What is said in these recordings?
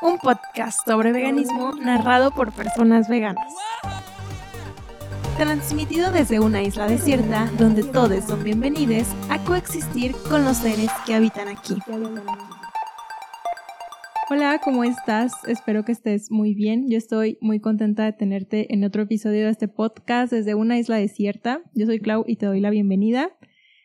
un podcast sobre veganismo narrado por personas veganas. Transmitido desde una isla desierta donde todos son bienvenidos a coexistir con los seres que habitan aquí. Hola, ¿cómo estás? Espero que estés muy bien. Yo estoy muy contenta de tenerte en otro episodio de este podcast desde una isla desierta. Yo soy Clau y te doy la bienvenida.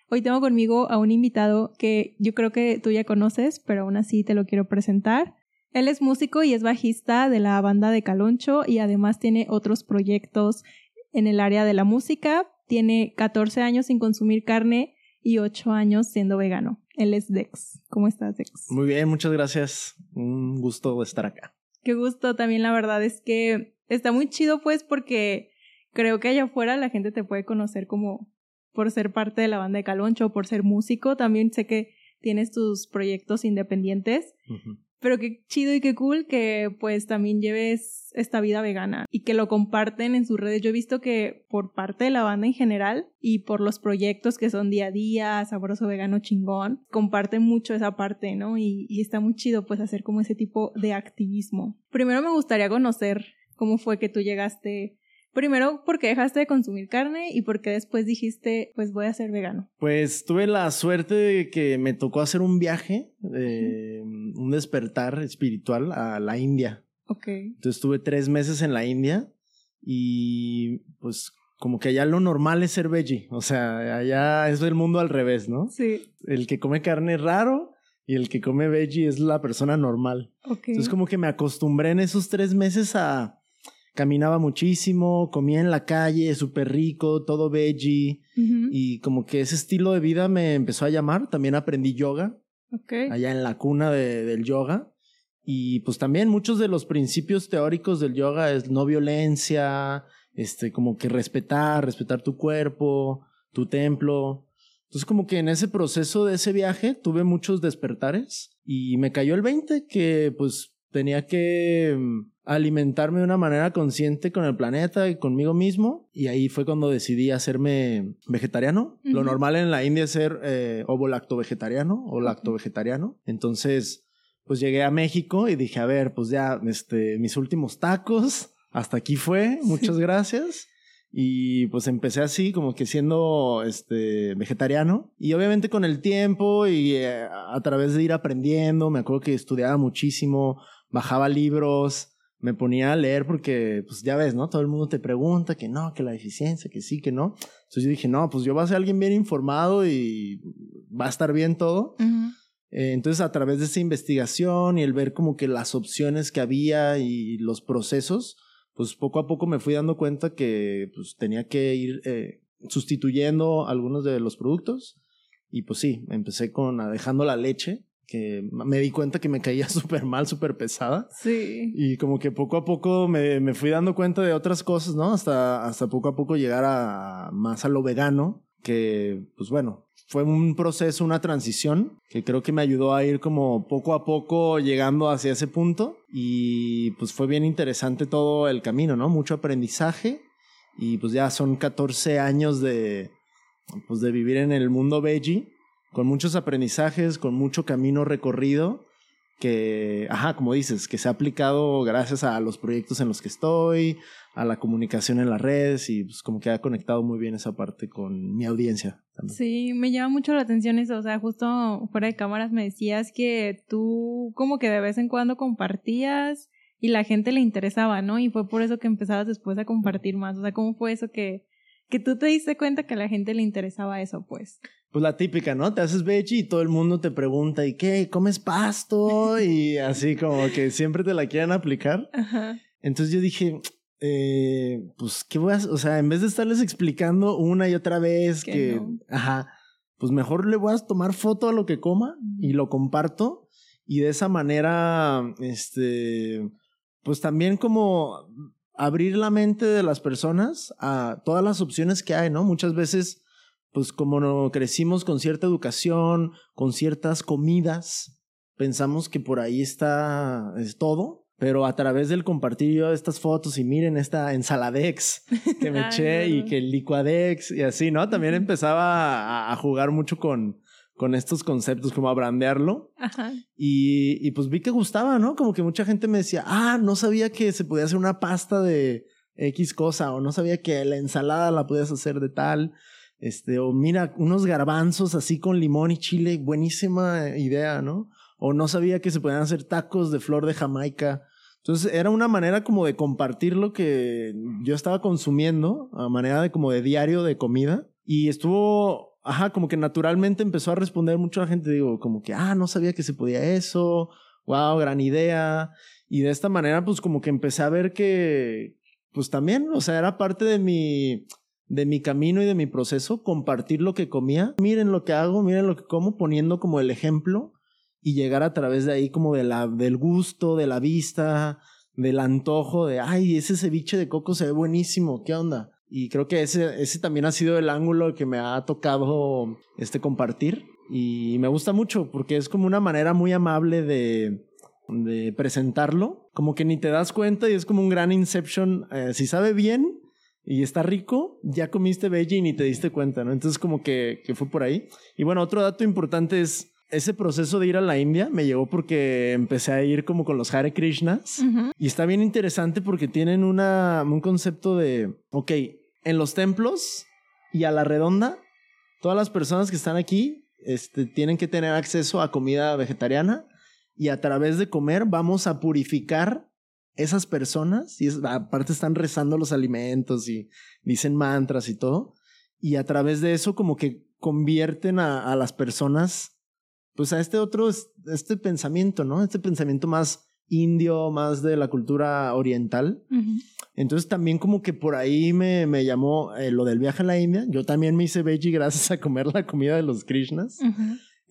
Hoy tengo conmigo a un invitado que yo creo que tú ya conoces, pero aún así te lo quiero presentar. Él es músico y es bajista de la banda de Caloncho y además tiene otros proyectos en el área de la música. Tiene 14 años sin consumir carne y 8 años siendo vegano. Él es Dex. ¿Cómo estás, Dex? Muy bien, muchas gracias. Un gusto estar acá. Qué gusto. También la verdad es que está muy chido pues porque creo que allá afuera la gente te puede conocer como por ser parte de la banda de Caloncho, por ser músico. También sé que tienes tus proyectos independientes. Pero qué chido y qué cool que pues también lleves esta vida vegana y que lo comparten en sus redes. Yo he visto que por parte de la banda en general y por los proyectos que son día a día, sabroso vegano chingón, comparten mucho esa parte, ¿no? Y, y está muy chido pues hacer como ese tipo de activismo. Primero me gustaría conocer cómo fue que tú llegaste Primero, ¿por qué dejaste de consumir carne y por qué después dijiste, pues voy a ser vegano? Pues tuve la suerte de que me tocó hacer un viaje, un despertar espiritual a la India. Ok. Entonces estuve tres meses en la India y pues como que allá lo normal es ser veggie. O sea, allá es el mundo al revés, ¿no? Sí. El que come carne es raro y el que come veggie es la persona normal. Ok. Entonces como que me acostumbré en esos tres meses a caminaba muchísimo, comía en la calle, súper rico, todo veggie. Y como que ese estilo de vida me empezó a llamar. También aprendí yoga. Allá en la cuna de, del yoga. Y pues también muchos de los principios teóricos del yoga es no violencia, este, como que respetar, respetar tu cuerpo, tu templo. Entonces como que en ese proceso de ese viaje tuve muchos despertares y me cayó el 20 que pues tenía que mm, alimentarme de una manera consciente con el planeta y conmigo mismo. Y ahí fue cuando decidí hacerme vegetariano. Lo normal en la India es ser eh, ovo lacto vegetariano o lacto vegetariano. Entonces, pues llegué a México y dije, a ver, pues ya, este, mis últimos tacos, hasta aquí fue, muchas gracias. Y pues empecé así, como que siendo este vegetariano. Y obviamente con el tiempo y eh, a través de ir aprendiendo, me acuerdo que estudiaba muchísimo, bajaba libros, me ponía a leer porque, pues ya ves, ¿no? Todo el mundo te pregunta que no, que la eficiencia, que sí, que no. Entonces yo dije, no, pues yo voy a ser alguien bien informado y va a estar bien todo. Eh, entonces a través de esa investigación y el ver como que las opciones que había y los procesos, pues poco a poco me fui dando cuenta que pues tenía que ir eh, sustituyendo algunos de los productos. Y pues sí, empecé con dejando la leche que me di cuenta que me caía súper mal, súper pesada. Sí. Y como que poco a poco me, me, fui dando cuenta de otras cosas, ¿no? Hasta, hasta poco a poco llegar a más a lo vegano, que pues bueno, fue un proceso, una transición que creo que me ayudó a ir como poco a poco llegando hacia ese punto y pues fue bien interesante todo el camino, ¿no? Mucho aprendizaje y pues ya son 14 años de pues de vivir en el mundo veggie con muchos aprendizajes, con mucho camino recorrido que, ajá, como dices, que se ha aplicado gracias a los proyectos en los que estoy, a la comunicación en las redes y pues como que ha conectado muy bien esa parte con mi audiencia. También. Sí, me llama mucho la atención eso, o sea, justo fuera de cámaras me decías que tú como que de vez en cuando compartías y la gente le interesaba, ¿no? Y fue por eso que empezabas después a compartir más, o sea, ¿cómo fue eso que, que tú te diste cuenta que a la gente le interesaba eso, pues? Pues la típica, ¿no? Te haces veggie y todo el mundo te pregunta, ¿y qué? ¿Comes pasto? Y así como que siempre te la quieren aplicar. Ajá. Entonces yo dije, eh, pues, ¿qué voy a hacer? O sea, en vez de estarles explicando una y otra vez que, ajá, pues mejor le voy a tomar foto a lo que coma y lo comparto. Y de esa manera, este, pues también como abrir la mente de las personas a todas las opciones que hay, ¿no? Muchas veces pues como no crecimos con cierta educación, con ciertas comidas, pensamos que por ahí está es todo, pero a través del compartir yo estas fotos y miren esta ensaladex que me eché y que el licuadex y así, ¿no? También empezaba a, jugar mucho con, con estos conceptos, como a brandearlo. Ajá. Y, y pues vi que gustaba, ¿no? Como que mucha gente me decía, ah, no sabía que se podía hacer una pasta de X cosa, o no sabía que la ensalada la podías hacer de tal. Este, o mira, unos garbanzos así con limón y chile, buenísima idea, ¿no? O no sabía que se podían hacer tacos de flor de Jamaica. Entonces era una manera como de compartir lo que yo estaba consumiendo, a manera de como de diario de comida. Y estuvo, ajá, como que naturalmente empezó a responder mucho la gente, digo, como que, ah, no sabía que se podía eso, wow, gran idea. Y de esta manera, pues como que empecé a ver que, pues también, o sea, era parte de mi, de mi camino y de mi proceso, compartir lo que comía. Miren lo que hago, miren lo que como, poniendo como el ejemplo y llegar a través de ahí como de la, del gusto, de la vista, del antojo, de, ay, ese ceviche de coco se ve buenísimo, ¿qué onda? Y creo que ese, ese también ha sido el ángulo que me ha tocado este, compartir. Y me gusta mucho porque es como una manera muy amable de, de presentarlo. Como que ni te das cuenta y es como un gran inception. Eh, si sabe bien y está rico, ya comiste veggie y ni te diste cuenta, ¿no? Entonces como que, que fue por ahí. Y bueno, otro dato importante es ese proceso de ir a la India me llegó porque empecé a ir como con los Hare Krishnas y está bien interesante porque tienen una, un concepto de, ok, en los templos y a la redonda, todas las personas que están aquí este, tienen que tener acceso a comida vegetariana y a través de comer vamos a purificar esas personas y aparte están rezando los alimentos y dicen mantras y todo y a través de eso como que convierten a, a las personas pues a este otro, este pensamiento, ¿no? Este pensamiento más indio, más de la cultura oriental. Entonces también como que por ahí me, me llamó eh, lo del viaje a la India. Yo también me hice veggie gracias a comer la comida de los Krishnas.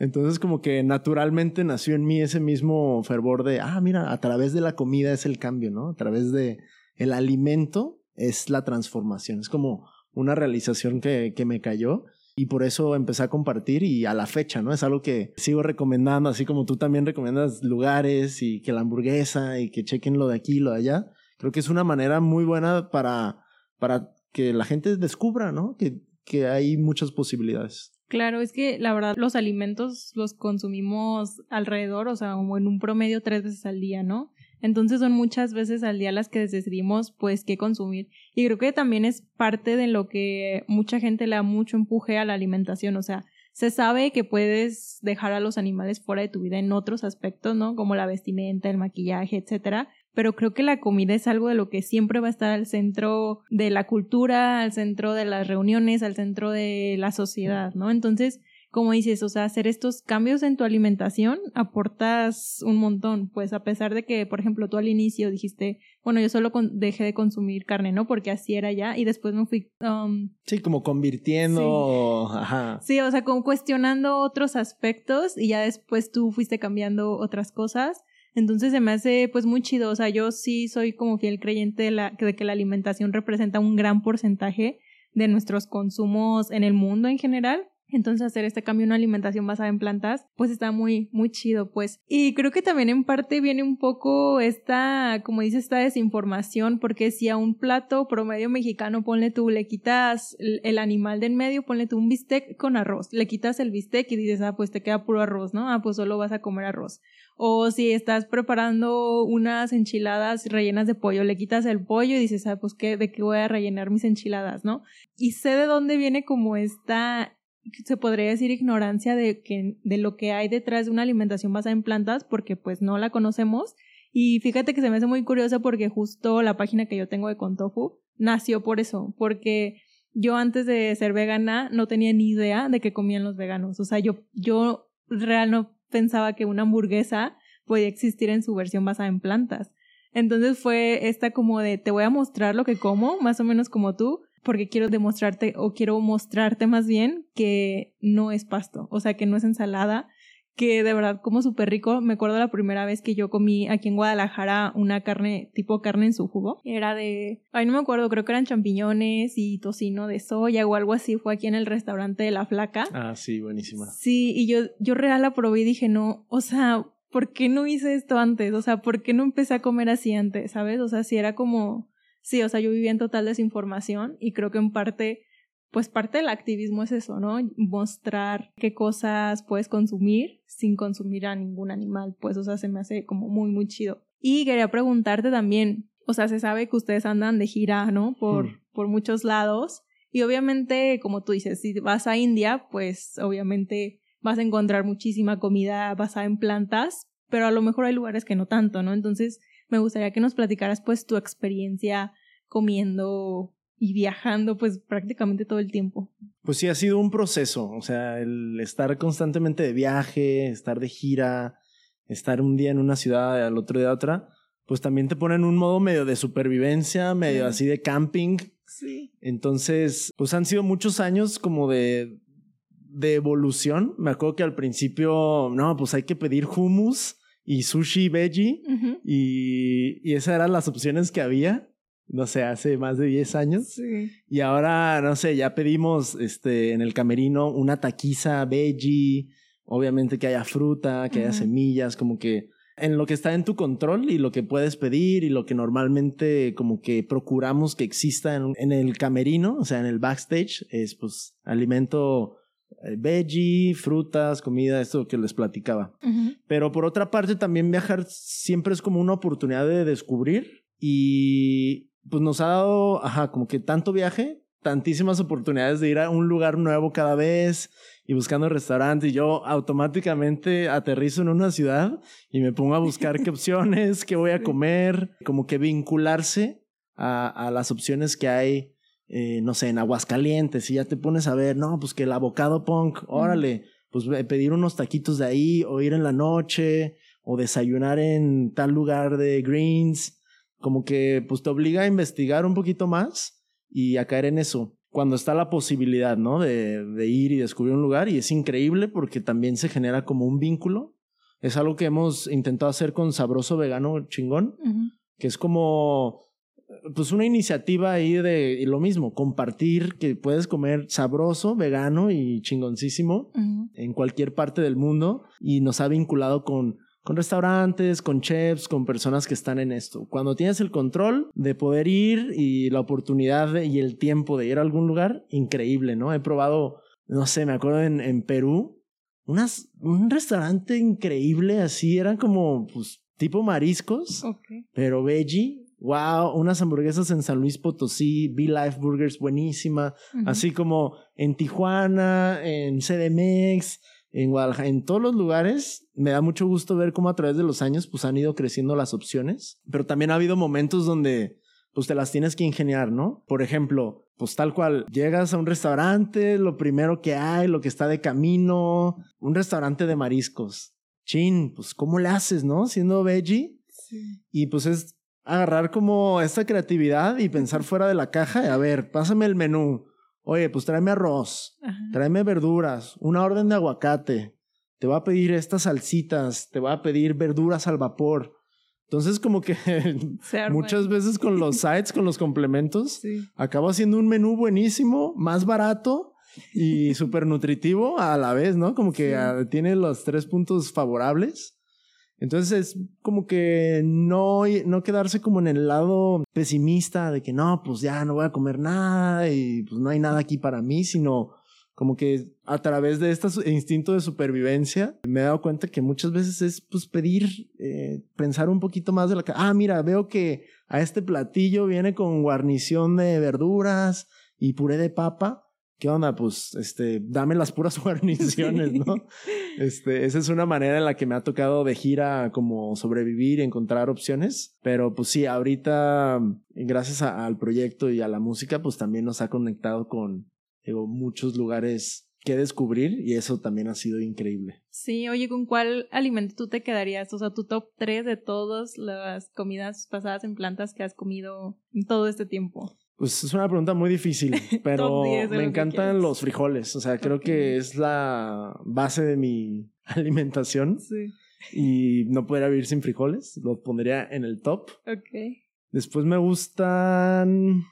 Entonces como que naturalmente nació en mí ese mismo fervor de, ah, mira, a través de la comida es el cambio, ¿no? A través de el alimento es la transformación. Es como una realización que, que me cayó y por eso empecé a compartir y a la fecha, ¿no? Es algo que sigo recomendando, así como tú también recomiendas lugares y que la hamburguesa y que chequen lo de aquí lo de allá. Creo que es una manera muy buena para, para que la gente descubra, ¿no? Que, que hay muchas posibilidades. Claro, es que la verdad los alimentos los consumimos alrededor, o sea, como en un promedio tres veces al día, ¿no? Entonces son muchas veces al día las que decidimos pues qué consumir. Y creo que también es parte de lo que mucha gente le da mucho empuje a la alimentación. O sea, se sabe que puedes dejar a los animales fuera de tu vida en otros aspectos, ¿no? Como la vestimenta, el maquillaje, etcétera. Pero creo que la comida es algo de lo que siempre va a estar al centro de la cultura, al centro de las reuniones, al centro de la sociedad, ¿no? Entonces, como dices, o sea, hacer estos cambios en tu alimentación aportas un montón, pues a pesar de que, por ejemplo, tú al inicio dijiste, bueno, yo solo dejé de consumir carne, ¿no? Porque así era ya y después me fui... Um, sí, como convirtiendo, sí. ajá. Sí, o sea, como cuestionando otros aspectos y ya después tú fuiste cambiando otras cosas. Entonces se me hace pues muy chido, o sea, yo sí soy como fiel creyente de, la, de que la alimentación representa un gran porcentaje de nuestros consumos en el mundo en general entonces hacer este cambio en una alimentación basada en plantas, pues está muy, muy chido, pues. Y creo que también en parte viene un poco esta, como dice, esta desinformación, porque si a un plato promedio mexicano, ponle tú, le quitas el, animal de en medio, ponle tú un bistec con arroz, le quitas el bistec y dices, ah, pues te queda puro arroz, ¿no? Ah, pues solo vas a comer arroz. O si estás preparando unas enchiladas rellenas de pollo, le quitas el pollo y dices, ah, pues qué, de qué voy a rellenar mis enchiladas, ¿no? Y sé de dónde viene como esta se podría decir ignorancia de, que, de lo que hay detrás de una alimentación basada en plantas porque pues no la conocemos. Y fíjate que se me hace muy curiosa porque justo la página que yo tengo de Contofu nació por eso, porque yo antes de ser vegana no tenía ni idea de qué comían los veganos. O sea, yo, yo real no pensaba que una hamburguesa podía existir en su versión basada en plantas. Entonces fue esta como de te voy a mostrar lo que como, más o menos como tú, porque quiero demostrarte o quiero mostrarte más bien que no es pasto, o sea, que no es ensalada, que de verdad como súper rico. Me acuerdo la primera vez que yo comí aquí en Guadalajara una carne, tipo carne en su jugo. Era de, ay, no me acuerdo, creo que eran champiñones y tocino de soya o algo así. Fue aquí en el restaurante de La Flaca. Ah, sí, buenísima. Sí, y yo, yo real la probé y dije, no, o sea, ¿por qué no hice esto antes? O sea, ¿por qué no empecé a comer así antes? ¿Sabes? O sea, si era como Sí, o sea, yo vivía en total desinformación y creo que en parte pues parte del activismo es eso, ¿no? Mostrar qué cosas puedes consumir sin consumir a ningún animal, pues, o sea, se me hace como muy, muy chido. Y quería preguntarte también, o sea, se sabe que ustedes andan de gira, ¿no? Por, hmm. por muchos lados. Y obviamente, como tú dices, si vas a India, pues obviamente vas a encontrar muchísima comida basada en plantas, pero a lo mejor hay lugares que no tanto, ¿no? Entonces, me gustaría que nos platicaras pues tu experiencia comiendo y viajando pues prácticamente todo el tiempo. Pues sí, ha sido un proceso, o sea, el estar constantemente de viaje, estar de gira, estar un día en una ciudad, al otro día otra, pues también te pone en un modo medio de supervivencia, medio así de camping. Sí. Entonces, pues han sido muchos años como de, de evolución. Me acuerdo que al principio, no, pues hay que pedir hummus y sushi veggie y, y esas eran las opciones que había no sé, hace más de 10 años. Sí. Y ahora, no sé, ya pedimos este, en el camerino una taquiza veggie, obviamente que haya fruta, que haya semillas, como que en lo que está en tu control y lo que puedes pedir y lo que normalmente como que procuramos que exista en, en el camerino, o sea, en el backstage, es pues alimento veggie, frutas, comida, esto que les platicaba. Pero por otra parte, también viajar siempre es como una oportunidad de descubrir y pues nos ha dado, ajá, como que tanto viaje, tantísimas oportunidades de ir a un lugar nuevo cada vez y buscando restaurantes. Y yo automáticamente aterrizo en una ciudad y me pongo a buscar qué opciones, qué voy a comer, como que vincularse a, a las opciones que hay eh, no sé, en Aguascalientes, y ya te pones a ver, no, pues que el abocado punk, órale, pues pedir unos taquitos de ahí, o ir en la noche, o desayunar en tal lugar de greens, como que pues te obliga a investigar un poquito más y a caer en eso. Cuando está la posibilidad, ¿no? De, de ir y descubrir un lugar, y es increíble porque también se genera como un vínculo. Es algo que hemos intentado hacer con Sabroso Vegano Chingón, que es como pues una iniciativa ahí de lo mismo, compartir que puedes comer sabroso, vegano y chingoncísimo en cualquier parte del mundo y nos ha vinculado con con restaurantes, con chefs, con personas que están en esto. Cuando tienes el control de poder ir y la oportunidad y el tiempo de ir a algún lugar, increíble, ¿no? He probado, no sé, me acuerdo en, en Perú, unas, un restaurante increíble así, eran como, pues, tipo mariscos, pero veggie, wow, unas hamburguesas en San Luis Potosí, Be Life Burgers buenísima, así como en Tijuana, en CDMX, en Guadalajara, en todos los lugares. Me da mucho gusto ver cómo a través de los años pues han ido creciendo las opciones, pero también ha habido momentos donde pues te las tienes que ingeniar, ¿no? Por ejemplo, pues tal cual, llegas a un restaurante, lo primero que hay, lo que está de camino, un restaurante de mariscos. Chin, pues ¿cómo le haces, no? Siendo veggie. Sí. Y pues es agarrar como esta creatividad y pensar fuera de la caja. Y a ver, pásame el menú. Oye, pues tráeme arroz, tráeme verduras, una orden de aguacate. Te voy a pedir estas salsitas, te voy a pedir verduras al vapor. Entonces, como que muchas veces con los sites, con los complementos, acabo haciendo un menú buenísimo, más barato y súper nutritivo a la vez, ¿no? Como que tiene los tres puntos favorables. Entonces es como que no, no quedarse como en el lado pesimista de que no, pues ya no voy a comer nada y pues no hay nada aquí para mí, sino como que a través de este instinto de supervivencia me he dado cuenta que muchas veces es pues pedir, eh, pensar un poquito más de la... Ah, mira, veo que a este platillo viene con guarnición de verduras y puré de papa. ¿Qué onda? Pues, este, dame las puras guarniciones, ¿no? este, esa es una manera en la que me ha tocado de gira como sobrevivir y encontrar opciones. Pero pues sí, ahorita, gracias al proyecto y a la música, pues también nos ha conectado con, digo, muchos lugares que descubrir y eso también ha sido increíble. Sí, oye, ¿con cuál alimento tú te quedarías? O sea, tu top 3 de todas las comidas pasadas en plantas que has comido en todo este tiempo. Pues es una pregunta muy difícil, pero me encantan los frijoles. O sea, creo que es la base de mi alimentación. Sí. Y no podría vivir sin frijoles. Los pondría en el top. Ok. Después me gustan.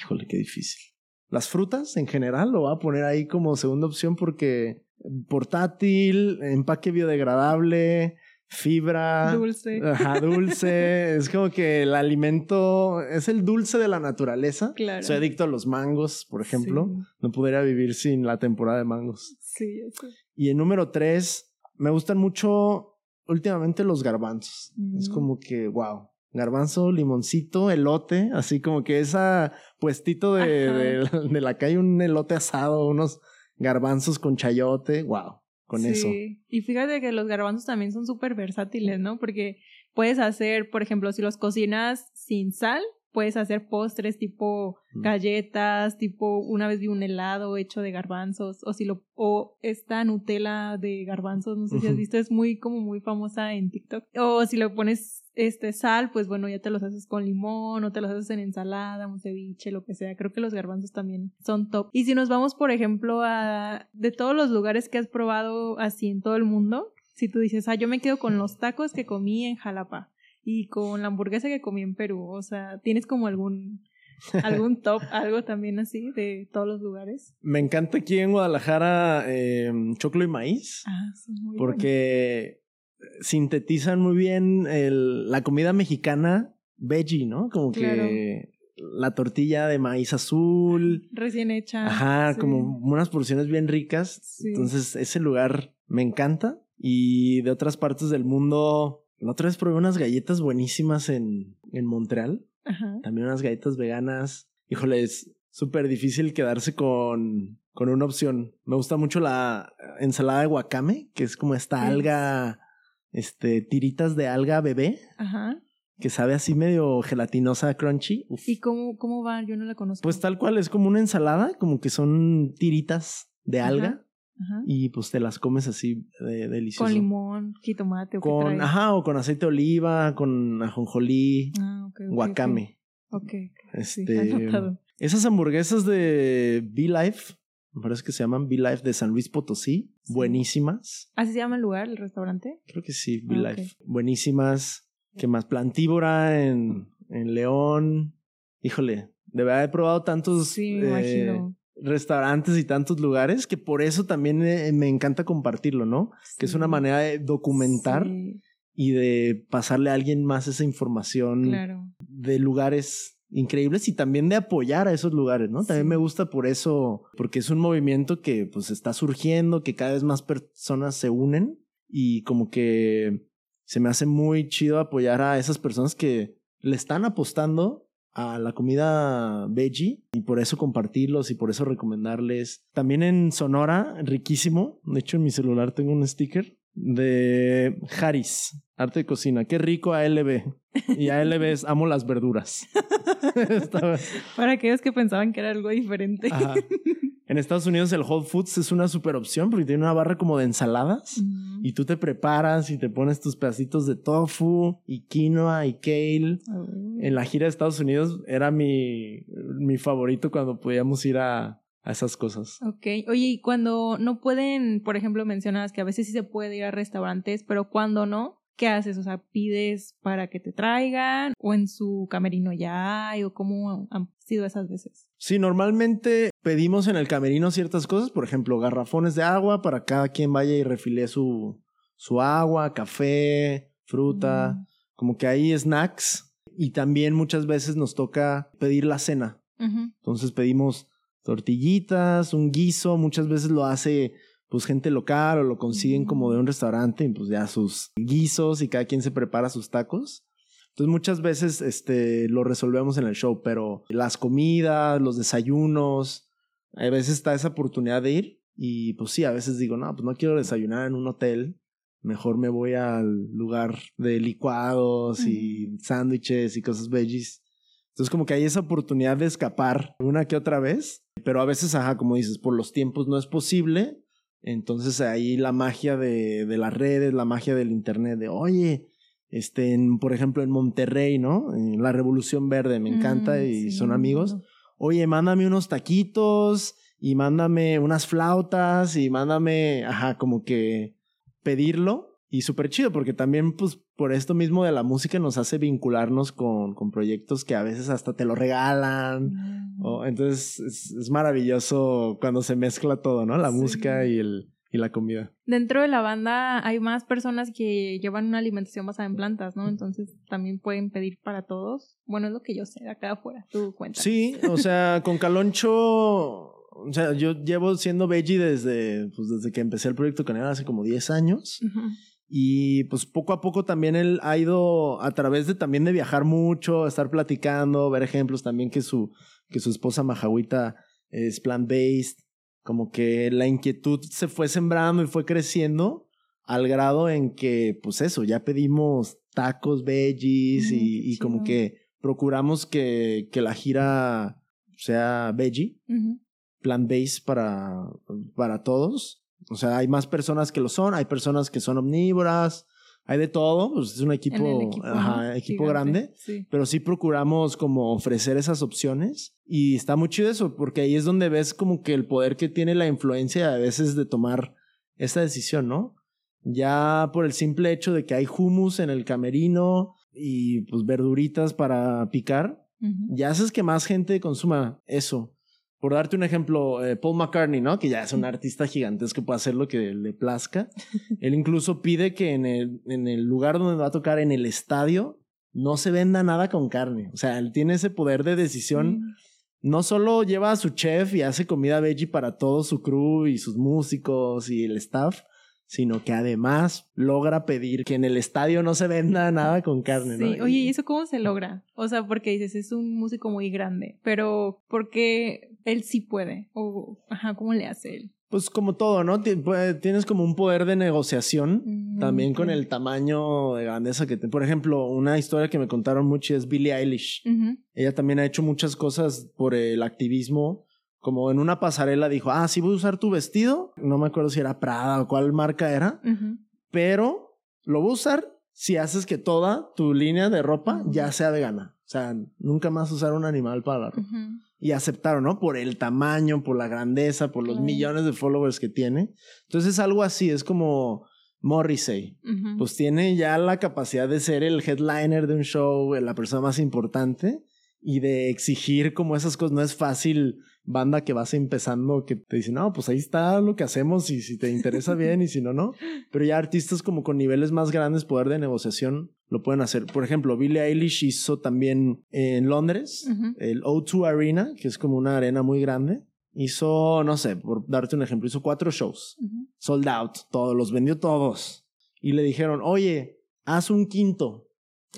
Híjole, qué difícil. Las frutas en general lo voy a poner ahí como segunda opción porque portátil, empaque biodegradable, fibra. Dulce. Ajá, dulce. es como que el alimento es el dulce de la naturaleza. Claro. Soy adicto a los mangos, por ejemplo. Sí. No podría vivir sin la temporada de mangos. Sí, eso. Y en número tres, me gustan mucho últimamente los garbanzos. Es como que, wow. Garbanzo, limoncito, elote, así como que esa puestito de, de, de la calle, un elote asado, unos garbanzos con chayote, wow, con sí. eso. Y fíjate que los garbanzos también son súper versátiles, ¿no? Porque puedes hacer, por ejemplo, si los cocinas sin sal, puedes hacer postres tipo Mm. galletas, tipo una vez vi un helado hecho de garbanzos, o si lo, o esta Nutella de garbanzos, no sé si has visto, es muy como muy famosa en TikTok. O si le pones este sal, pues bueno, ya te los haces con limón, o te los haces en ensalada, un ceviche, lo que sea. Creo que los garbanzos también son top. Y si nos vamos, por ejemplo, a de todos los lugares que has probado así en todo el mundo, si tú dices, ah, yo me quedo con los tacos que comí en Jalapa y con la hamburguesa que comí en Perú, o sea, ¿tienes como algún algún top, algo también así de todos los lugares? Me encanta aquí en Guadalajara eh, choclo y maíz, Ah, sí, muy porque sintetizan muy bien el- la comida mexicana veggie, ¿no? Como Claro. que la tortilla de maíz azul, recién hecha. Ajá, sí. como unas porciones bien ricas. Sí. Entonces, ese lugar me encanta. Y de otras partes del mundo, la otra vez probé unas galletas buenísimas en, en Montreal. Ajá. También unas galletas veganas. Híjole, es súper difícil quedarse con, con una opción. Me gusta mucho la ensalada de wakame, que es como esta Sí. alga, este, tiritas de alga bebé, Ajá. que sabe así medio gelatinosa, crunchy. Uf. ¿Y cómo, cómo va? Yo no la conozco. Pues tal cual, es como una ensalada, como que son tiritas de Ajá. alga Ajá. y pues te las comes así de, delicioso. Con limón, jitomate o qué Con, trae? ajá, o con aceite de oliva, con ajonjolí, Ah, ok, ok, guacame. Ok, ok. Sí, Este, anotado. esas hamburguesas de Be Life, me parece que se llaman Be Life de San Luis Potosí, Sí. buenísimas. ¿Así se llama el lugar, el restaurante? Creo que sí, Be Ah. Buenísimas. ¿Qué más? Plantívora en, en León. Híjole, de verdad he probado tantos Sí, me eh, restaurantes y tantos lugares que por eso también eh, me encanta compartirlo, ¿no? Que es una manera de documentar Sí, y de pasarle a alguien más esa información claro. de lugares increíbles y también de apoyar a esos lugares, ¿no? También Sí. me gusta por eso, porque es un movimiento que pues está surgiendo, que cada vez más personas se unen y como que se me hace muy chido apoyar a esas personas que le están apostando a la comida veggie y por eso compartirlos y por eso recomendarles. También en Sonora, riquísimo. De hecho, en mi celular tengo un sticker de Haris, arte de cocina. Qué rico ALB. Y ALB es amo las verduras. Para aquellos que pensaban que era algo diferente. Ajá. En Estados Unidos el Whole Foods es una super opción porque tiene una barra como de ensaladas. Ujú. Y tú te preparas y te pones tus pedacitos de tofu y quinoa y kale. Oh. En la gira de Estados Unidos era mi, mi favorito cuando podíamos ir a, a esas cosas. Ok, oye, y cuando no pueden, por ejemplo, mencionas que a veces sí se puede ir a restaurantes, pero cuando no, ¿qué haces? O sea, pides para que te traigan o en su camerino ya hay o cómo han sido esas veces. Sí, normalmente pedimos en el camerino ciertas cosas, por ejemplo, garrafones de agua para cada quien vaya y refile su, su agua, café, fruta, Mm. como que hay snacks. Y también muchas veces nos toca pedir la cena. Entonces pedimos tortillitas, un guiso, muchas veces lo hace pues gente local o lo consiguen como de un restaurante y pues ya sus guisos y cada quien se prepara sus tacos. Entonces muchas veces este lo resolvemos en el show, pero las comidas, los desayunos, a veces está esa oportunidad de ir y pues sí, a veces digo, no, pues no quiero desayunar en un hotel, mejor me voy al lugar de licuados y sándwiches y cosas veggies. Entonces como que hay esa oportunidad de escapar una que otra vez, pero a veces, ajá, como dices, por los tiempos no es posible. Entonces ahí la magia de, de las redes, la magia del internet, de oye, este, en, por ejemplo, en Monterrey, ¿no? En la Revolución Verde, me encanta Mm, y sí, son amigos. Oye, mándame unos taquitos y mándame unas flautas y mándame, ajá, como que pedirlo. Y súper chido, porque también, pues, por esto mismo de la música nos hace vincularnos con, con proyectos que a veces hasta te lo regalan. Mm. O- entonces, es, es maravilloso cuando se mezcla todo, ¿no? La Sí. música y el, y la comida. Dentro de la banda hay más personas que llevan una alimentación basada en plantas, ¿no? Entonces también pueden pedir para todos. Bueno, es lo que yo sé de acá afuera, tú cuentas. Sí, o sea, con Caloncho, o sea, yo llevo siendo veggie desde, pues, desde que empecé el proyecto Canela hace como 10 años. Y pues poco a poco también él ha ido a través de también de viajar mucho, estar platicando, ver ejemplos también que su, que su esposa Majahuita es plant-based como que la inquietud se fue sembrando y fue creciendo al grado en que, pues eso, ya pedimos tacos, veggies y, como que procuramos que, que la gira sea veggie, plant-based para, para todos. O sea, hay más personas que lo son, hay personas que son omnívoras, hay de todo, pues es un equipo, equipo, grande, pero sí procuramos como ofrecer esas opciones y está muy chido eso, porque ahí es donde ves como que el poder que tiene la influencia a veces de tomar esa decisión, ¿no? Ya por el simple hecho de que hay hummus en el camerino y pues verduritas para picar, ya haces que más gente consuma eso. Por darte un ejemplo, eh, Paul McCartney, ¿no? Que ya es un artista gigantesco, puede hacer lo que le plazca. Él incluso pide que en el, en el lugar donde va a tocar, en el estadio, no se venda nada con carne. O sea, él tiene ese poder de decisión. No solo lleva a su chef y hace comida veggie para todo su crew y sus músicos y el staff, sino que además logra pedir que en el estadio no se venda nada con carne, ¿no? Sí, oye, ¿y eso cómo se logra? O sea, porque dices, es un músico muy grande, pero ¿por qué él sí puede? O, ajá, ¿cómo le hace él? Pues como todo, ¿no? Tienes como un poder de negociación mm, también con el tamaño de grandeza que te... Por ejemplo, una historia que me contaron mucho es Billie Eilish. Ella también ha hecho muchas cosas por el activismo como en una pasarela dijo, ah, sí voy a usar tu vestido. No me acuerdo si era Prada o cuál marca era, pero lo voy a usar si haces que toda tu línea de ropa ya sea vegana. O sea, nunca más usar un animal para la ropa. Y aceptaron, ¿no? Por el tamaño, por la grandeza, por los millones de followers que tiene. Entonces es algo así, es como Morrissey. Pues tiene ya la capacidad de ser el headliner de un show, la persona más importante y de exigir como esas cosas. No es fácil banda que vas empezando que te dicen, no, pues ahí está lo que hacemos y si te interesa bien y si no, no. Pero ya artistas como con niveles más grandes, poder de negociación, lo pueden hacer. Por ejemplo, Billie Eilish hizo también en Londres el O2 Arena, que es como una arena muy grande. Hizo, no sé, por darte un ejemplo, hizo cuatro shows. Sold out, todos, los vendió todos. Y le dijeron, oye, haz un quinto.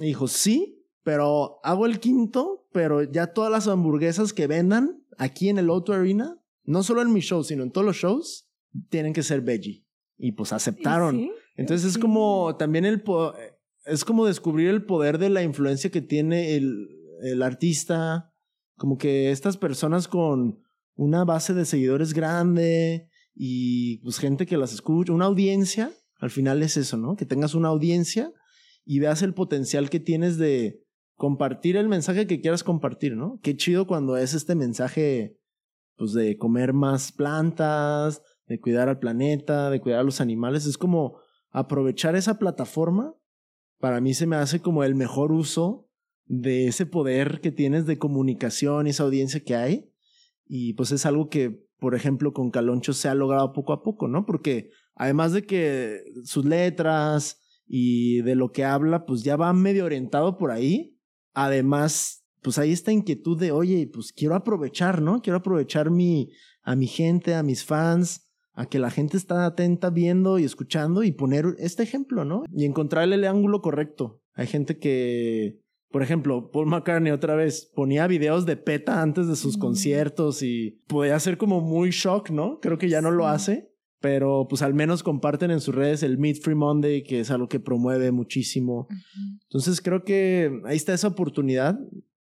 Y dijo, sí, pero hago el quinto, pero ya todas las hamburguesas que vendan aquí en el Auto Arena, no solo en mi show, sino en todos los shows, tienen que ser veggie. Y pues aceptaron. Entonces es como también el es como descubrir el poder de la influencia que tiene el, el artista, como que estas personas con una base de seguidores grande y pues gente que las escucha, una audiencia, al final es eso, ¿no? Que tengas una audiencia y veas el potencial que tienes de compartir el mensaje que quieras compartir, ¿no? Qué chido cuando es este mensaje, pues de comer más plantas, de cuidar al planeta, de cuidar a los animales. Es como aprovechar esa plataforma. Para mí se me hace como el mejor uso de ese poder que tienes de comunicación esa audiencia que hay. Y pues es algo que, por ejemplo, con Caloncho se ha logrado poco a poco, ¿no? Porque además de que sus letras y de lo que habla, pues ya va medio orientado por ahí además, pues hay esta inquietud de, oye, pues quiero aprovechar, ¿no? Quiero aprovechar mi, a mi gente, a mis fans, a que la gente está atenta viendo y escuchando y poner este ejemplo, ¿no? Y encontrarle el ángulo correcto. Hay gente que, por ejemplo, Paul McCartney otra vez ponía videos de PETA antes de sus conciertos y podía ser como muy shock, ¿no? Creo que ya no lo hace pero pues al menos comparten en sus redes el Meet Free Monday, que es algo que promueve muchísimo. Entonces creo que ahí está esa oportunidad.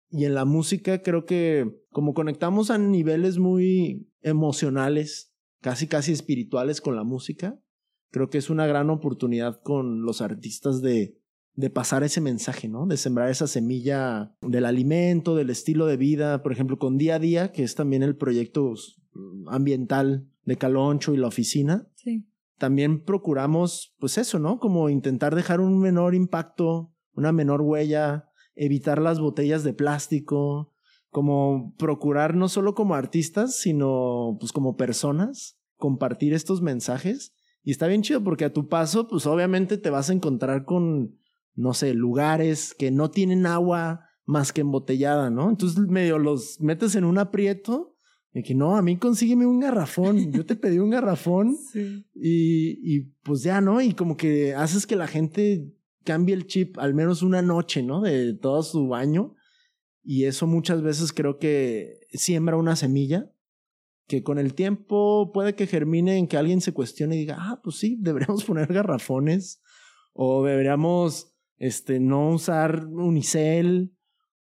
Y en la música creo que como conectamos a niveles muy emocionales, casi casi espirituales con la música, creo que es una gran oportunidad con los artistas de, de pasar ese mensaje, ¿no? De sembrar esa semilla del alimento, del estilo de vida, por ejemplo, con Día a Día, que es también el proyecto ambiental de Caloncho y la oficina, sí. también procuramos, pues eso, ¿no? Como intentar dejar un menor impacto, una menor huella, evitar las botellas de plástico, como procurar no solo como artistas, sino pues como personas, compartir estos mensajes. Y está bien chido porque a tu paso, pues obviamente te vas a encontrar con, no sé, lugares que no tienen agua más que embotellada, ¿no? Entonces medio los metes en un aprieto de que no, a mí consígueme un garrafón. Yo te pedí un garrafón sí. y, y pues ya, ¿no? Y como que haces que la gente cambie el chip al menos una noche, ¿no? De todo su baño. Y eso muchas veces creo que siembra una semilla que con el tiempo puede que germine en que alguien se cuestione y diga, ah, pues sí, deberíamos poner garrafones o deberíamos este, no usar unicel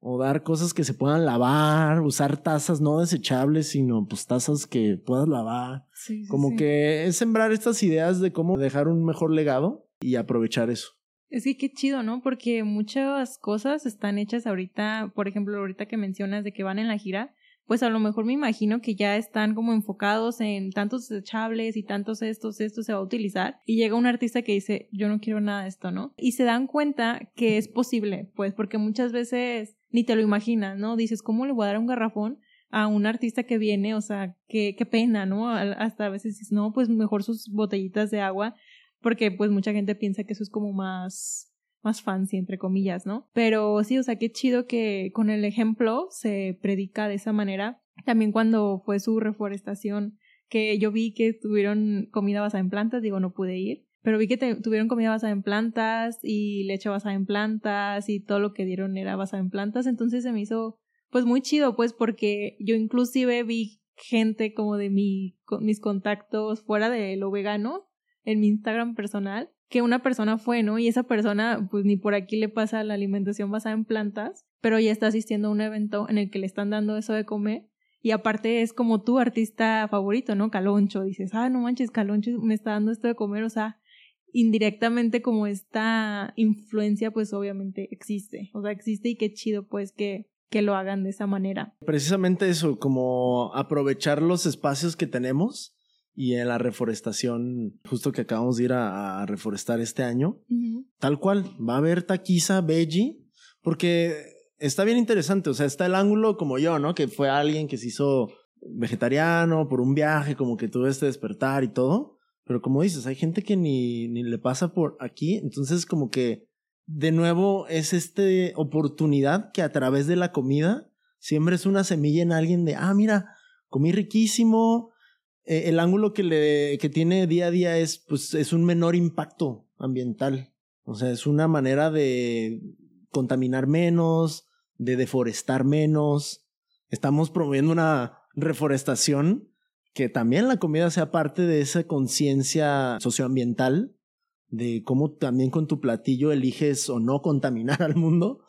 o dar cosas que se puedan lavar, usar tazas no desechables, sino pues tazas que puedas lavar. Como que es sembrar estas ideas de cómo dejar un mejor legado y aprovechar eso. Es que qué chido, ¿no? Porque muchas cosas están hechas ahorita, por ejemplo, ahorita que mencionas de que van en la gira, pues a lo mejor me imagino que ya están como enfocados en tantos desechables y tantos estos, esto se va a utilizar. Y llega un artista que dice, yo no quiero nada de esto, ¿no? Y se dan cuenta que es posible, pues, porque muchas veces ni te lo imaginas, ¿no? Dices, ¿cómo le voy a dar un garrafón? a un artista que viene, o sea, qué, qué pena, ¿no? Hasta a veces dices, no, pues mejor sus botellitas de agua porque pues mucha gente piensa que eso es como más más fancy entre comillas, ¿no? Pero sí, o sea, qué chido que con el ejemplo se predica de esa manera. También cuando fue su reforestación, que yo vi que tuvieron comida basada en plantas, digo, no pude ir, pero vi que tuvieron comida basada en plantas y leche basada en plantas y todo lo que dieron era basado en plantas, entonces se me hizo pues muy chido, pues porque yo inclusive vi gente como de mi, mis contactos fuera de lo vegano en mi Instagram personal que una persona fue, ¿no? Y esa persona, pues ni por aquí le pasa la alimentación basada en plantas, pero ya está asistiendo a un evento en el que le están dando eso de comer. Y aparte es como tu artista favorito, ¿no? Caloncho. Dices, ah, no manches, Caloncho me está dando esto de comer. O sea, indirectamente como esta influencia, pues obviamente existe. O sea, existe y qué chido, pues, que, que lo hagan de esa manera. Precisamente eso, como aprovechar los espacios que tenemos y en la reforestación, justo que acabamos de ir a, reforestar este año, tal cual, va a haber taquiza, veggie, porque está bien interesante, o sea, está el ángulo como yo, ¿no? Que fue alguien que se hizo vegetariano por un viaje, como que tuve este despertar y todo, pero como dices, hay gente que ni, ni le pasa por aquí, entonces como que de nuevo es esta oportunidad que a través de la comida siempre es una semilla en alguien de, ah, mira, comí riquísimo, eh, el ángulo que, le, que tiene día a día es, pues, es un menor impacto ambiental. O sea, es una manera de contaminar menos, de deforestar menos. Estamos promoviendo una reforestación que también la comida sea parte de esa conciencia socioambiental, de cómo también con tu platillo eliges o no contaminar al mundo.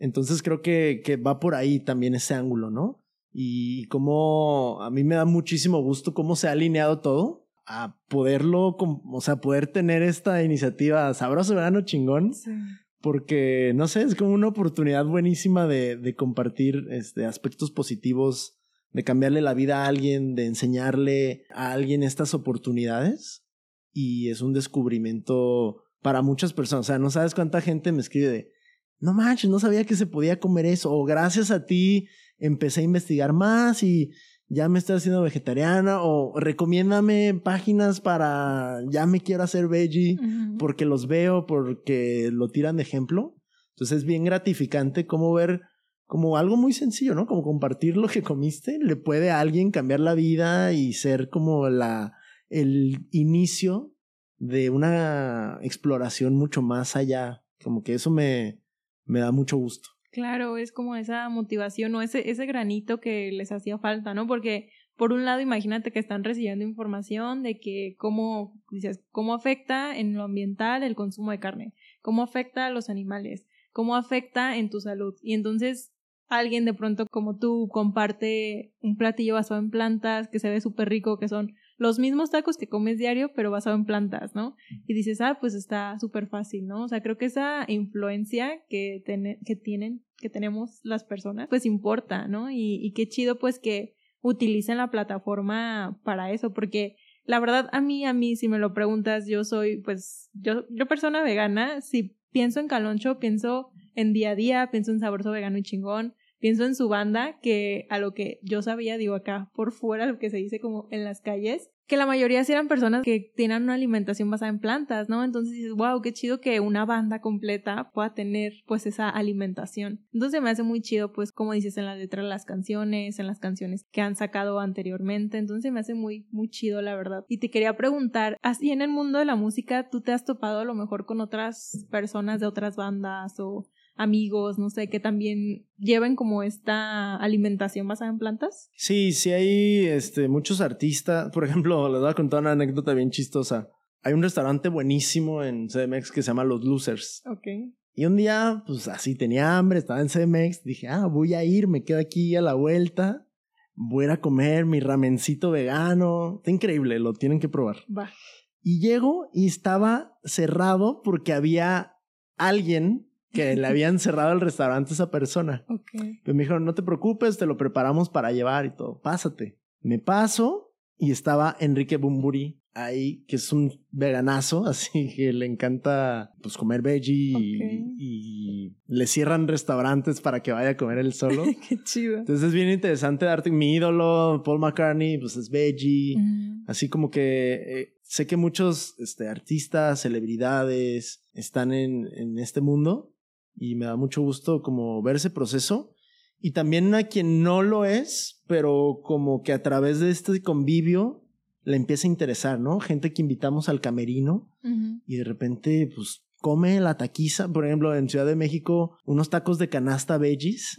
Entonces creo que, que va por ahí también ese ángulo, ¿no? y cómo a mí me da muchísimo gusto cómo se ha alineado todo a poderlo, o sea, poder tener esta iniciativa sabroso, verano chingón. Porque, no sé, es como una oportunidad buenísima de, de compartir este, aspectos positivos, de cambiarle la vida a alguien, de enseñarle a alguien estas oportunidades. Y es un descubrimiento para muchas personas. O sea, no sabes cuánta gente me escribe de, no manches, no sabía que se podía comer eso. O gracias a ti empecé a investigar más y ya me estoy haciendo vegetariana o recomiéndame páginas para ya me quiero hacer veggie porque los veo, porque lo tiran de ejemplo. Entonces es bien gratificante como ver como algo muy sencillo, ¿no? Como compartir lo que comiste le puede a alguien cambiar la vida y ser como la el inicio de una exploración mucho más allá. Como que eso me, me da mucho gusto. Claro, es como esa motivación o ese, ese granito que les hacía falta, ¿no? Porque por un lado, imagínate que están recibiendo información de que cómo, dices, cómo afecta en lo ambiental el consumo de carne, cómo afecta a los animales, cómo afecta en tu salud. Y entonces alguien de pronto como tú comparte un platillo basado en plantas que se ve súper rico, que son los mismos tacos que comes diario, pero basado en plantas, ¿no? Y dices, ah, pues está súper fácil, ¿no? O sea, creo que esa influencia que, que tienen, que tenemos las personas, pues importa, ¿no? Y, y qué chido, pues, que utilicen la plataforma para eso, porque la verdad, a mí, a mí, si me lo preguntas, yo soy, pues, yo, yo persona vegana, si pienso en caloncho, pienso en día a día, pienso en sabroso vegano y chingón, pienso en su banda, que a lo que yo sabía, digo acá por fuera, lo que se dice como en las calles, que la mayoría sí eran personas que tienen una alimentación basada en plantas, ¿no? Entonces dices, wow, qué chido que una banda completa pueda tener pues esa alimentación. Entonces me hace muy chido pues como dices en la letra de las canciones, en las canciones que han sacado anteriormente, entonces me hace muy, muy chido la verdad. Y te quería preguntar, así en el mundo de la música, ¿tú te has topado a lo mejor con otras personas de otras bandas o amigos, no sé, que también lleven como esta alimentación basada en plantas? Sí, sí hay este, muchos artistas. Por ejemplo, les voy a contar una anécdota bien chistosa. Hay un restaurante buenísimo en CDMX que se llama Los Losers. Ok. Y un día, pues así tenía hambre, estaba en CDMX, dije, ah, voy a ir, me quedo aquí a la vuelta, voy a ir a comer mi ramencito vegano. Está increíble, lo tienen que probar. Va. Y llego y estaba cerrado porque había alguien que le habían cerrado el restaurante a esa persona. Ok. Pero me dijeron, no te preocupes, te lo preparamos para llevar y todo. Pásate. Me paso y estaba Enrique Bumburi ahí, que es un veganazo, así que le encanta pues comer veggie y, y le cierran restaurantes para que vaya a comer él solo. Qué chido. Entonces es bien interesante darte mi ídolo, Paul McCartney, pues es veggie. Mm. Así como que eh, sé que muchos este, artistas, celebridades están en, en este mundo y me da mucho gusto como ver ese proceso. Y también a quien no lo es, pero como que a través de este convivio le empieza a interesar, ¿no? Gente que invitamos al camerino y de repente pues come la taquiza, por ejemplo en Ciudad de México, unos tacos de canasta veggies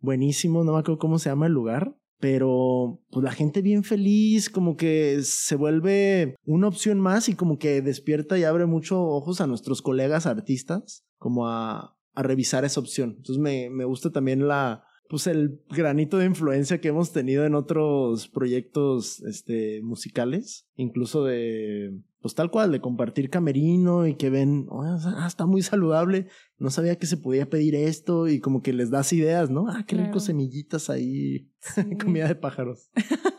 buenísimo, no me acuerdo cómo se llama el lugar, pero pues la gente bien feliz, como que se vuelve una opción más y como que despierta y abre mucho ojos a nuestros colegas artistas, como a, a revisar esa opción. Entonces me, me gusta también la, pues el granito de influencia que hemos tenido en otros proyectos este, musicales, incluso de, pues tal cual, de compartir camerino y que ven, "Oh, ah, está muy saludable, no sabía que se podía pedir esto y como que les das ideas, ¿no? Ah, qué rico semillitas ahí, Sí. comida de pájaros.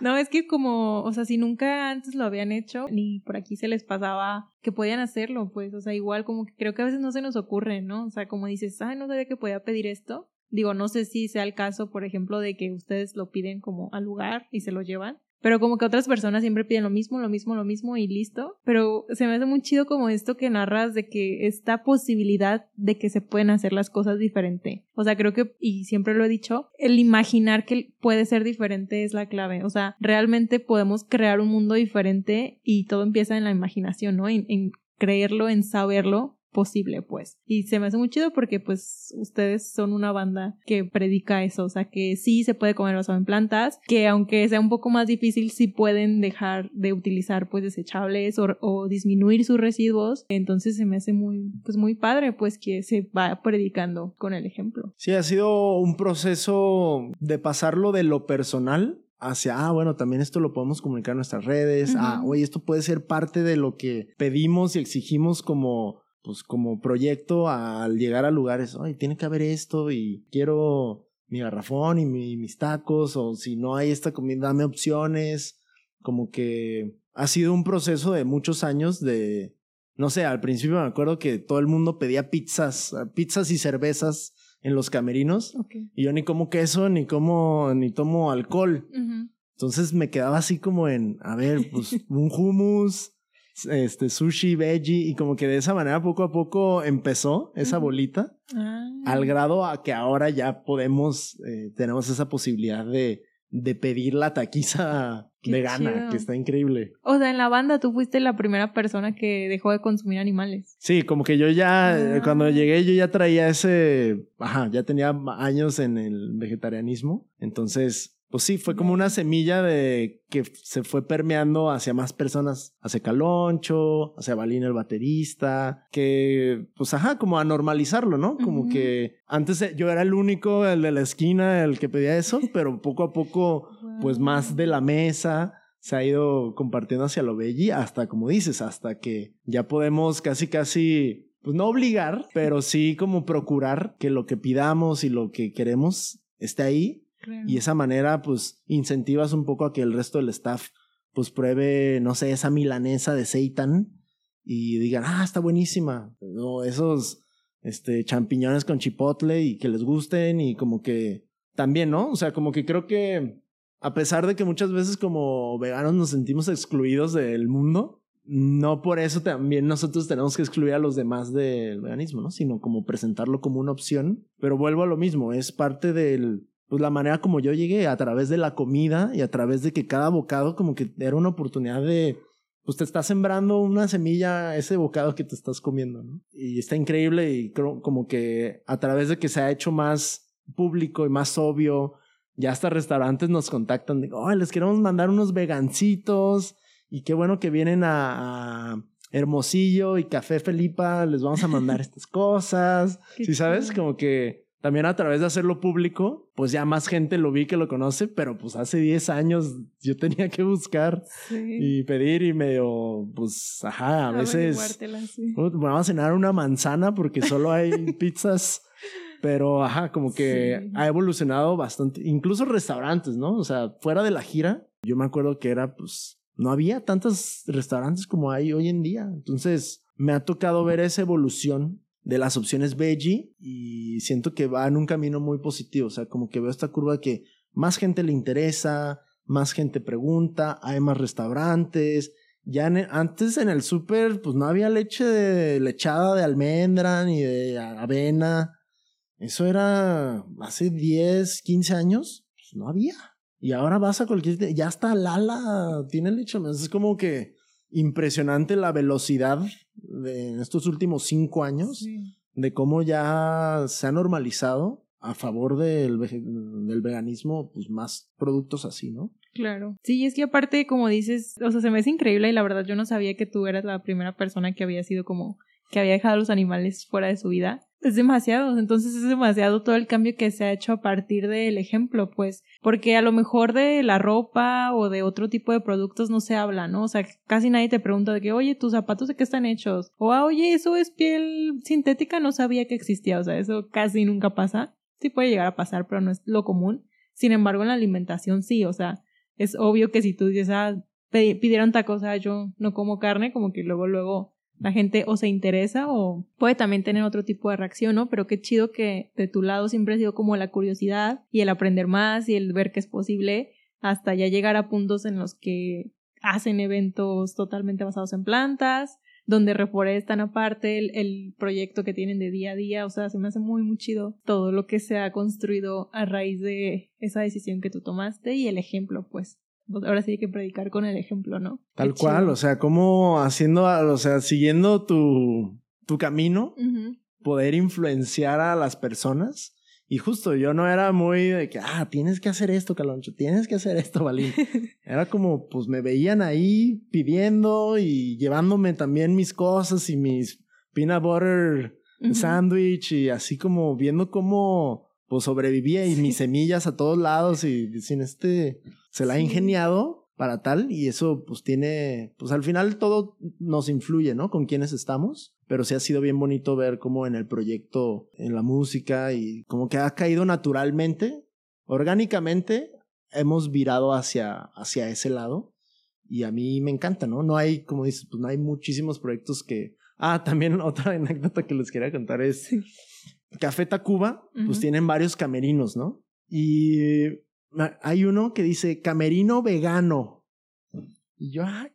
No, es que como, o sea, si nunca antes lo habían hecho, ni por aquí se les pasaba que podían hacerlo, pues, o sea, igual como que creo que a veces no se nos ocurre, ¿no? O sea, como dices, ay, no sabía que podía pedir esto. Digo, no sé si sea el caso, por ejemplo, de que ustedes lo piden como al lugar y se lo llevan. Pero como que otras personas siempre piden lo mismo, lo mismo, lo mismo y listo. Pero se me hace muy chido como esto que narras de que esta posibilidad de que se pueden hacer las cosas diferente. O sea, creo que, y siempre lo he dicho, el imaginar que puede ser diferente es la clave. O sea, realmente podemos crear un mundo diferente y todo empieza en la imaginación, ¿no? En, en creerlo, en saberlo posible, pues. Y se me hace muy chido porque, pues, ustedes son una banda que predica eso, o sea, que sí se puede comer basado en plantas, que aunque sea un poco más difícil, sí pueden dejar de utilizar, pues, desechables o, o disminuir sus residuos. Entonces se me hace muy, pues, muy padre, pues, que se va predicando con el ejemplo. Sí, ha sido un proceso de pasarlo de lo personal hacia, ah, bueno, también esto lo podemos comunicar en nuestras redes, ah, Ujú. oye, esto puede ser parte de lo que pedimos y exigimos como, pues, como proyecto al llegar a lugares, oye, tiene que haber esto y quiero mi garrafón y mi- mis tacos, o si no hay esta comida, dame opciones, como que ha sido un proceso de muchos años de, no sé, al principio me acuerdo que todo el mundo pedía pizzas, pizzas y cervezas en los camerinos y yo ni como queso, ni como, ni tomo alcohol. Entonces me quedaba así como en, a ver, pues un hummus, este sushi, veggie y como que de esa manera poco a poco empezó esa bolita Ah. al grado a que ahora ya podemos, eh, tenemos esa posibilidad de, de pedir la taquiza Qué vegana, chido. que está increíble. O sea, en la banda tú fuiste la primera persona que dejó de consumir animales. Sí, como que yo ya, eh, Ah. cuando llegué, yo ya traía ese, ajá, ya tenía años en el vegetarianismo. Entonces, pues sí, fue como una semilla de que se fue permeando hacia más personas, hacia Caloncho, hacia Balín el baterista, que, pues ajá, como a normalizarlo, ¿no? Como que antes yo era el único, el de la esquina, el que pedía eso, pero poco a poco, pues más de la mesa se ha ido compartiendo hacia lo belli hasta, como dices, hasta que ya podemos casi, casi, pues no obligar, pero sí como procurar que lo que pidamos y lo que queremos esté ahí. Y esa manera, pues incentivas un poco a que el resto del staff, pues pruebe, no sé, esa milanesa de seitan y digan, ah, está buenísima. O esos este, champiñones con chipotle y que les gusten y como que también, ¿no? O sea, como que creo que a pesar de que muchas veces como veganos nos sentimos excluidos del mundo, no por eso también nosotros tenemos que excluir a los demás del veganismo, ¿no? Sino como presentarlo como una opción. Pero vuelvo a lo mismo, es parte del, pues la manera como yo llegué a través de la comida y a través de que cada bocado como que era una oportunidad de, pues te está sembrando una semilla ese bocado que te estás comiendo, ¿no? Y está increíble y creo como que a través de que se ha hecho más público y más obvio, ya hasta restaurantes nos contactan de, oh, les queremos mandar unos vegancitos y qué bueno que vienen a, Hermosillo y Café Felipa, les vamos a mandar estas cosas. ¿Sí sabes? Como que también a través de hacerlo público, pues ya más gente lo vi que lo conoce, pero pues hace 10 años yo tenía que buscar y pedir y medio, pues, ajá, a veces vamos a cenar una manzana porque solo hay pizzas, pero ajá, como que ha evolucionado bastante, incluso restaurantes, ¿no? O sea, fuera de la gira, yo me acuerdo que era pues no había tantos restaurantes como hay hoy en día. Entonces, me ha tocado ver esa evolución de las opciones veggie y siento que va en un camino muy positivo. O sea, como que veo esta curva que más gente le interesa, más gente pregunta, hay más restaurantes. Ya antes en el súper, pues no había leche de lechada de almendra ni de avena. Eso era hace 10, 15 años. Pues no había. Y ahora vas a cualquier... Ya está Lala, tiene leche. Es como que impresionante la velocidad de estos últimos cinco años de cómo ya se ha normalizado a favor del, del veganismo, pues más productos así, ¿no? Claro. Sí, es que aparte, como dices, o sea, se me hace increíble y la verdad yo no sabía que tú eras la primera persona que había sido como que había dejado a los animales fuera de su vida es demasiado, entonces es demasiado todo el cambio que se ha hecho a partir del ejemplo, pues, porque a lo mejor de la ropa o de otro tipo de productos no se habla, ¿no? O sea, casi nadie te pregunta de que, oye, tus zapatos de qué están hechos, o, ah, oye, eso es piel sintética, no sabía que existía, o sea, eso casi nunca pasa, sí puede llegar a pasar, pero no es lo común, sin embargo, en la alimentación sí, o sea, es obvio que si tú dices, ah, pidieron tacos, ah, yo no como carne, como que luego, luego la gente o se interesa o puede también tener otro tipo de reacción, ¿no? Pero qué chido que de tu lado siempre ha sido como la curiosidad y el aprender más y el ver que es posible hasta ya llegar a puntos en los que hacen eventos totalmente basados en plantas, donde reforestan aparte el, el, proyecto que tienen de día a día, o sea, se me hace muy, muy chido todo lo que se ha construido a raíz de esa decisión que tú tomaste y el ejemplo, pues. Pues, ahora sí hay que predicar con el ejemplo, ¿no? Tal cual, o sea, como haciendo, o sea, siguiendo tu, tu camino, poder influenciar a las personas. Y justo yo no era muy de que, ah, tienes que hacer esto, Caloncho, tienes que hacer esto, Valín. era como, pues me veían ahí pidiendo y llevándome también mis cosas y mis peanut butter sandwich y así como viendo cómo pues sobrevivía y mis semillas a todos lados y sin este se la ha ingeniado para tal y eso pues tiene, pues al final todo nos influye, ¿no? Con quienes estamos, pero sí ha sido bien bonito ver cómo en el proyecto, en la música y como que ha caído naturalmente, orgánicamente, hemos virado hacia, hacia ese lado y a mí me encanta, ¿no? No hay, como dices, pues no hay muchísimos proyectos que... Ah, también otra anécdota que les quería contar es... Café Tacuba, pues tienen varios camerinos, ¿no? Y hay uno que dice camerino vegano. Y yo, ah,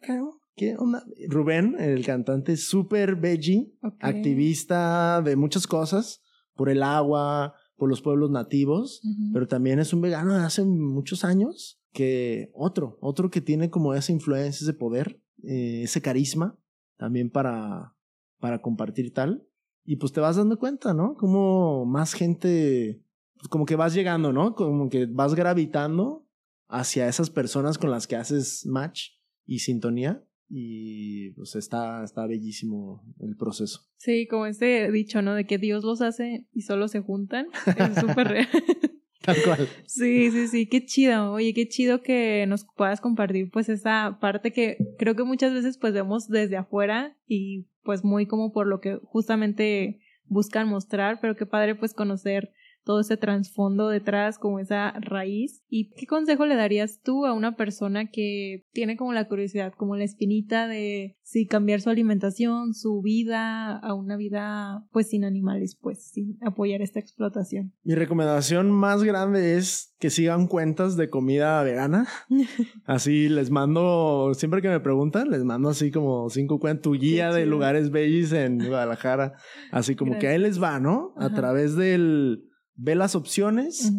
¿qué onda? Rubén, el cantante, súper veggie, activista de muchas cosas, por el agua, por los pueblos nativos, pero también es un vegano de hace muchos años, que otro, otro que tiene como esa influencia, ese poder, eh, ese carisma, también para, para compartir tal. Y pues te vas dando cuenta, ¿no? Como más gente pues, como que vas llegando, ¿no? Como que vas gravitando hacia esas personas con las que haces match y sintonía. Y pues está, está bellísimo el proceso. Sí, como ese dicho, ¿no? De que Dios los hace y solo se juntan. Es súper real. Tal cual. Sí, sí, sí, qué chido. Oye, qué chido que nos puedas compartir pues esa parte que creo que muchas veces pues vemos desde afuera y pues muy como por lo que justamente buscan mostrar, pero qué padre pues conocer todo ese trasfondo detrás, como esa raíz. ¿Y qué consejo le darías tú a una persona que tiene como la curiosidad, como la espinita de si cambiar su alimentación, su vida a una vida pues sin animales, pues sin apoyar esta explotación? Mi recomendación más grande es que sigan cuentas de comida vegana. Así les mando, siempre que me preguntan, les mando así como cinco cuentas, tu guía de lugares bellos en Guadalajara. Así como que ahí les va, ¿no? A través del ve las opciones,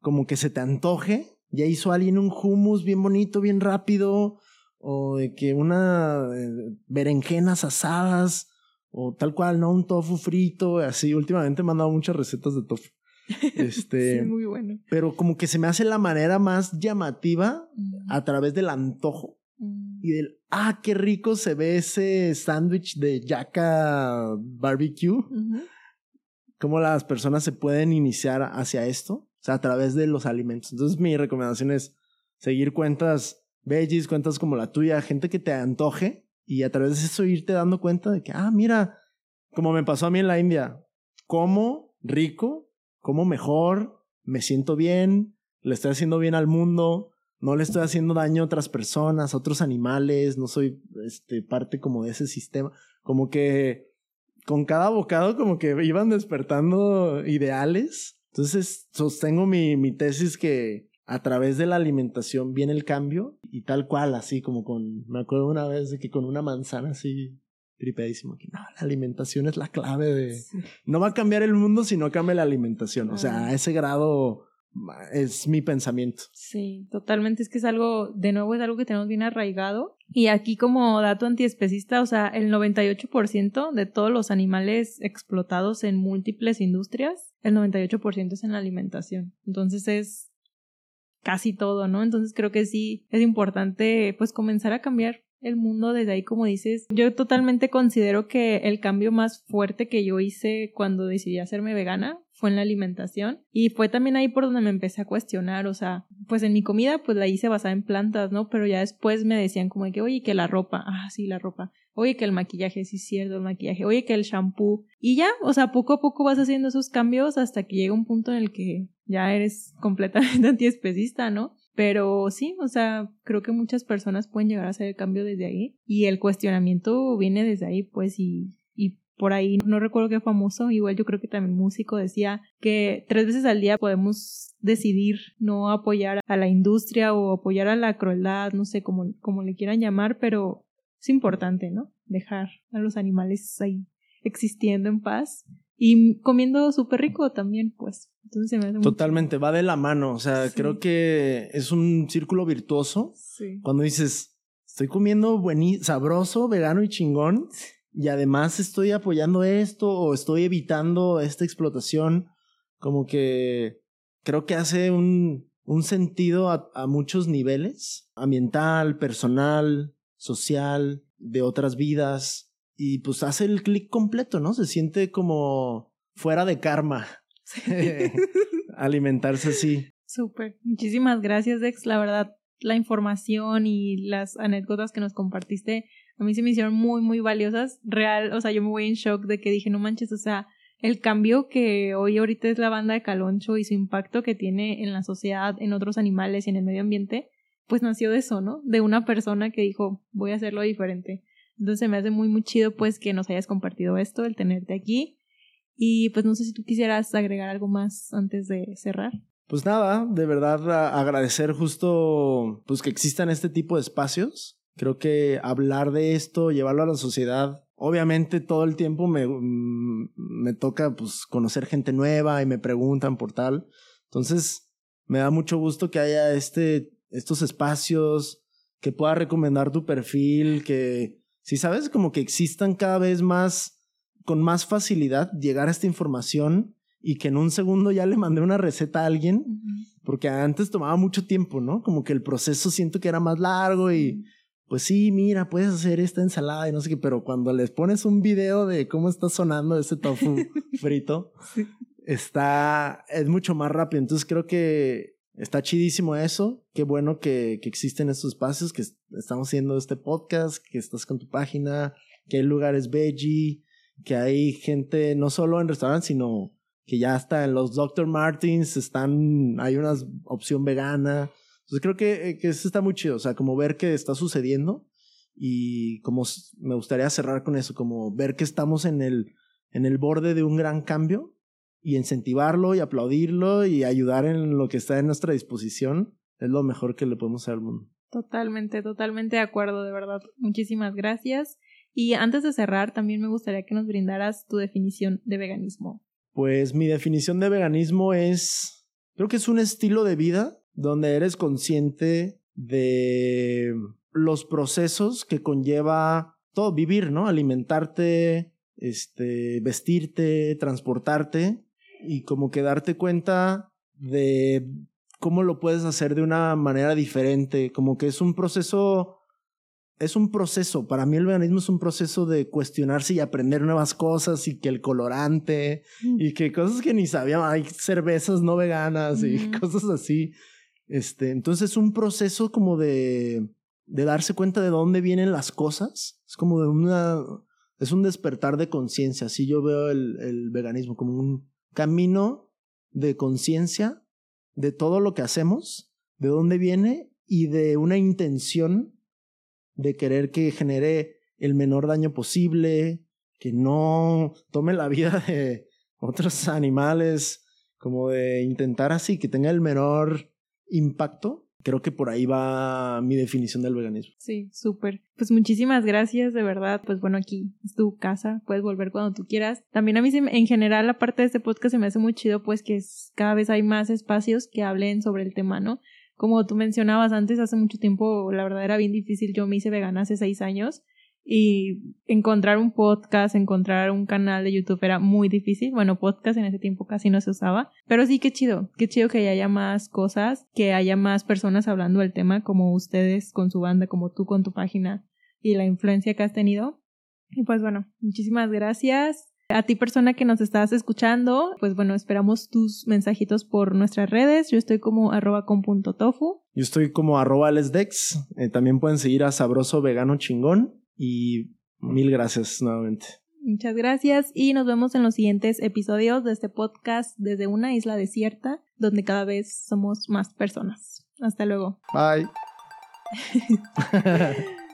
como que se te antoje. Ya hizo alguien un hummus bien bonito, bien rápido, o de que una eh, berenjenas asadas, o tal cual, ¿no? Un tofu frito, así. Últimamente me han dado muchas recetas de tofu. Este, sí, muy bueno. Pero como que se me hace la manera más llamativa a través del antojo mm. y del, ah, qué rico se ve ese sándwich de yaca barbecue cómo las personas se pueden iniciar hacia esto, o sea, a través de los alimentos. Entonces, mi recomendación es seguir cuentas veggies, cuentas como la tuya, gente que te antoje y a través de eso irte dando cuenta de que, ah, mira, como me pasó a mí en la India, como rico, como mejor, me siento bien, le estoy haciendo bien al mundo, no le estoy haciendo daño a otras personas, a otros animales, no soy este, parte como de ese sistema, como que con cada bocado como que iban despertando ideales. Entonces sostengo mi, mi tesis que a través de la alimentación viene el cambio y tal cual, así como con, me acuerdo una vez de que con una manzana así tripeadísimo, que no, la alimentación es la clave de, no va a cambiar el mundo si no cambia la alimentación, o sea, a ese grado es mi pensamiento. Sí, totalmente. Es que es algo, de nuevo, es algo que tenemos bien arraigado. Y aquí como dato antiespecista, o sea, el 98% de todos los animales explotados en múltiples industrias, el 98% es en la alimentación. Entonces es casi todo, ¿no? Entonces creo que sí es importante pues comenzar a cambiar el mundo desde ahí, como dices. Yo totalmente considero que el cambio más fuerte que yo hice cuando decidí hacerme vegana fue en la alimentación y fue también ahí por donde me empecé a cuestionar, o sea, pues en mi comida pues la hice basada en plantas, ¿no? Pero ya después me decían como que, oye, que la ropa, ah, sí, la ropa, oye, que el maquillaje, sí, cierto, el maquillaje, oye, que el shampoo y ya, o sea, poco a poco vas haciendo esos cambios hasta que llega un punto en el que ya eres completamente antiespecista, ¿no? Pero sí, o sea, creo que muchas personas pueden llegar a hacer el cambio desde ahí y el cuestionamiento viene desde ahí, pues, y, por ahí, no recuerdo qué famoso, igual yo creo que también músico decía que tres veces al día podemos decidir no apoyar a la industria o apoyar a la crueldad, no sé cómo, como le quieran llamar, pero es importante, ¿no? Dejar a los animales ahí existiendo en paz y comiendo súper rico también, pues. Entonces se me hace Totalmente, va de la mano. O sea, creo que es un círculo virtuoso. Sí. Cuando dices, estoy comiendo buenísimo, sabroso, vegano y chingón. Y además estoy apoyando esto o estoy evitando esta explotación. Como que creo que hace un, un sentido a, a muchos niveles. Ambiental, personal, social, de otras vidas y pues hace el clic completo, ¿no? Se siente como fuera de karma. alimentarse así. Súper. Muchísimas gracias, Dex. La verdad, la información y las anécdotas que nos compartiste a mí se me hicieron muy, muy valiosas. Real, o sea, yo me voy en shock de que dije, no manches, o sea, el cambio que hoy ahorita es la banda de Caloncho y su impacto que tiene en la sociedad, en otros animales y en el medio ambiente, pues nació de eso, ¿no? De una persona que dijo, voy a hacerlo diferente. Entonces me hace muy, muy chido pues que nos hayas compartido esto, el tenerte aquí. Y pues no sé si tú quisieras agregar algo más antes de cerrar. Pues nada, de verdad agradecer justo pues que existan este tipo de espacios. Creo que hablar de esto, llevarlo a la sociedad, obviamente todo el tiempo me, mm, me toca pues conocer gente nueva y me preguntan por tal. Entonces me da mucho gusto que haya este, estos espacios, que pueda recomendar tu perfil, que si sabes, como que existan cada vez más, con más facilidad, llegar a esta información y que en un segundo ya le mandé una receta a alguien, porque antes tomaba mucho tiempo, ¿no? Como que el proceso siento que era más largo y pues sí, mira, puedes hacer esta ensalada y no sé qué, pero cuando les pones un video de cómo está sonando ese tofu frito, está, es mucho más rápido. Entonces creo que Está chidísimo eso. Qué bueno que, que existen estos espacios, que estamos haciendo este podcast, que estás con tu página, que hay lugares veggie, que hay gente no solo en restaurantes, sino que ya hasta en los Dr. Martins están, hay una opción vegana. Entonces creo que, que eso está muy chido, o sea, como ver que está sucediendo y como me gustaría cerrar con eso, como ver que estamos en el, en el borde de un gran cambio y incentivarlo y aplaudirlo y ayudar en lo que está en nuestra disposición es lo mejor que le podemos hacer al mundo. Totalmente, totalmente de acuerdo, de verdad. Muchísimas gracias. Y antes de cerrar, también me gustaría que nos brindaras tu definición de veganismo. Pues mi definición de veganismo es, creo que es un estilo de vida donde eres consciente de los procesos que conlleva todo vivir, ¿no? Alimentarte, este, vestirte, transportarte y como que darte cuenta de cómo lo puedes hacer de una manera diferente, como que es un proceso es un proceso. Para mí el veganismo es un proceso de cuestionarse y aprender nuevas cosas y que el colorante mm. y que cosas que ni sabíamos, hay cervezas no veganas y cosas así. Este, entonces es un proceso como de, darse cuenta de dónde vienen las cosas. Es como de una, es un despertar de conciencia. Así yo veo el veganismo como un camino de conciencia de todo lo que hacemos, de dónde viene y de una intención de querer que genere el menor daño posible, que no tome la vida de otros animales, como de intentar así que tenga el menor impacto. Creo que por ahí va mi definición del veganismo. Sí, súper. Pues muchísimas gracias, de verdad. Pues bueno, aquí es tu casa, puedes volver cuando tú quieras. También a mí en general, aparte de este podcast, se me hace muy chido, pues que cada vez hay más espacios que hablen sobre el tema, ¿no? como tú mencionabas antes, hace mucho tiempo, la verdad era bien difícil. Yo me hice vegana hace seis años y encontrar un podcast, encontrar un canal de YouTube era muy difícil. Bueno, podcast en ese tiempo casi no se usaba, pero sí, qué chido, qué chido que haya más cosas, que haya más personas hablando del tema, como ustedes con su banda, como tú con tu página y la influencia que has tenido. Y pues bueno, muchísimas gracias. A ti persona que nos estás escuchando, pues bueno, esperamos tus mensajitos por nuestras redes. Yo estoy como arroba con punto tofu. Yo estoy como arroba lesdex. Eh, también pueden seguir a Sabroso Vegano Chingón. Y mil gracias nuevamente. Muchas gracias y nos vemos en los siguientes episodios de este podcast desde una isla desierta donde cada vez somos más personas. Hasta luego. Bye.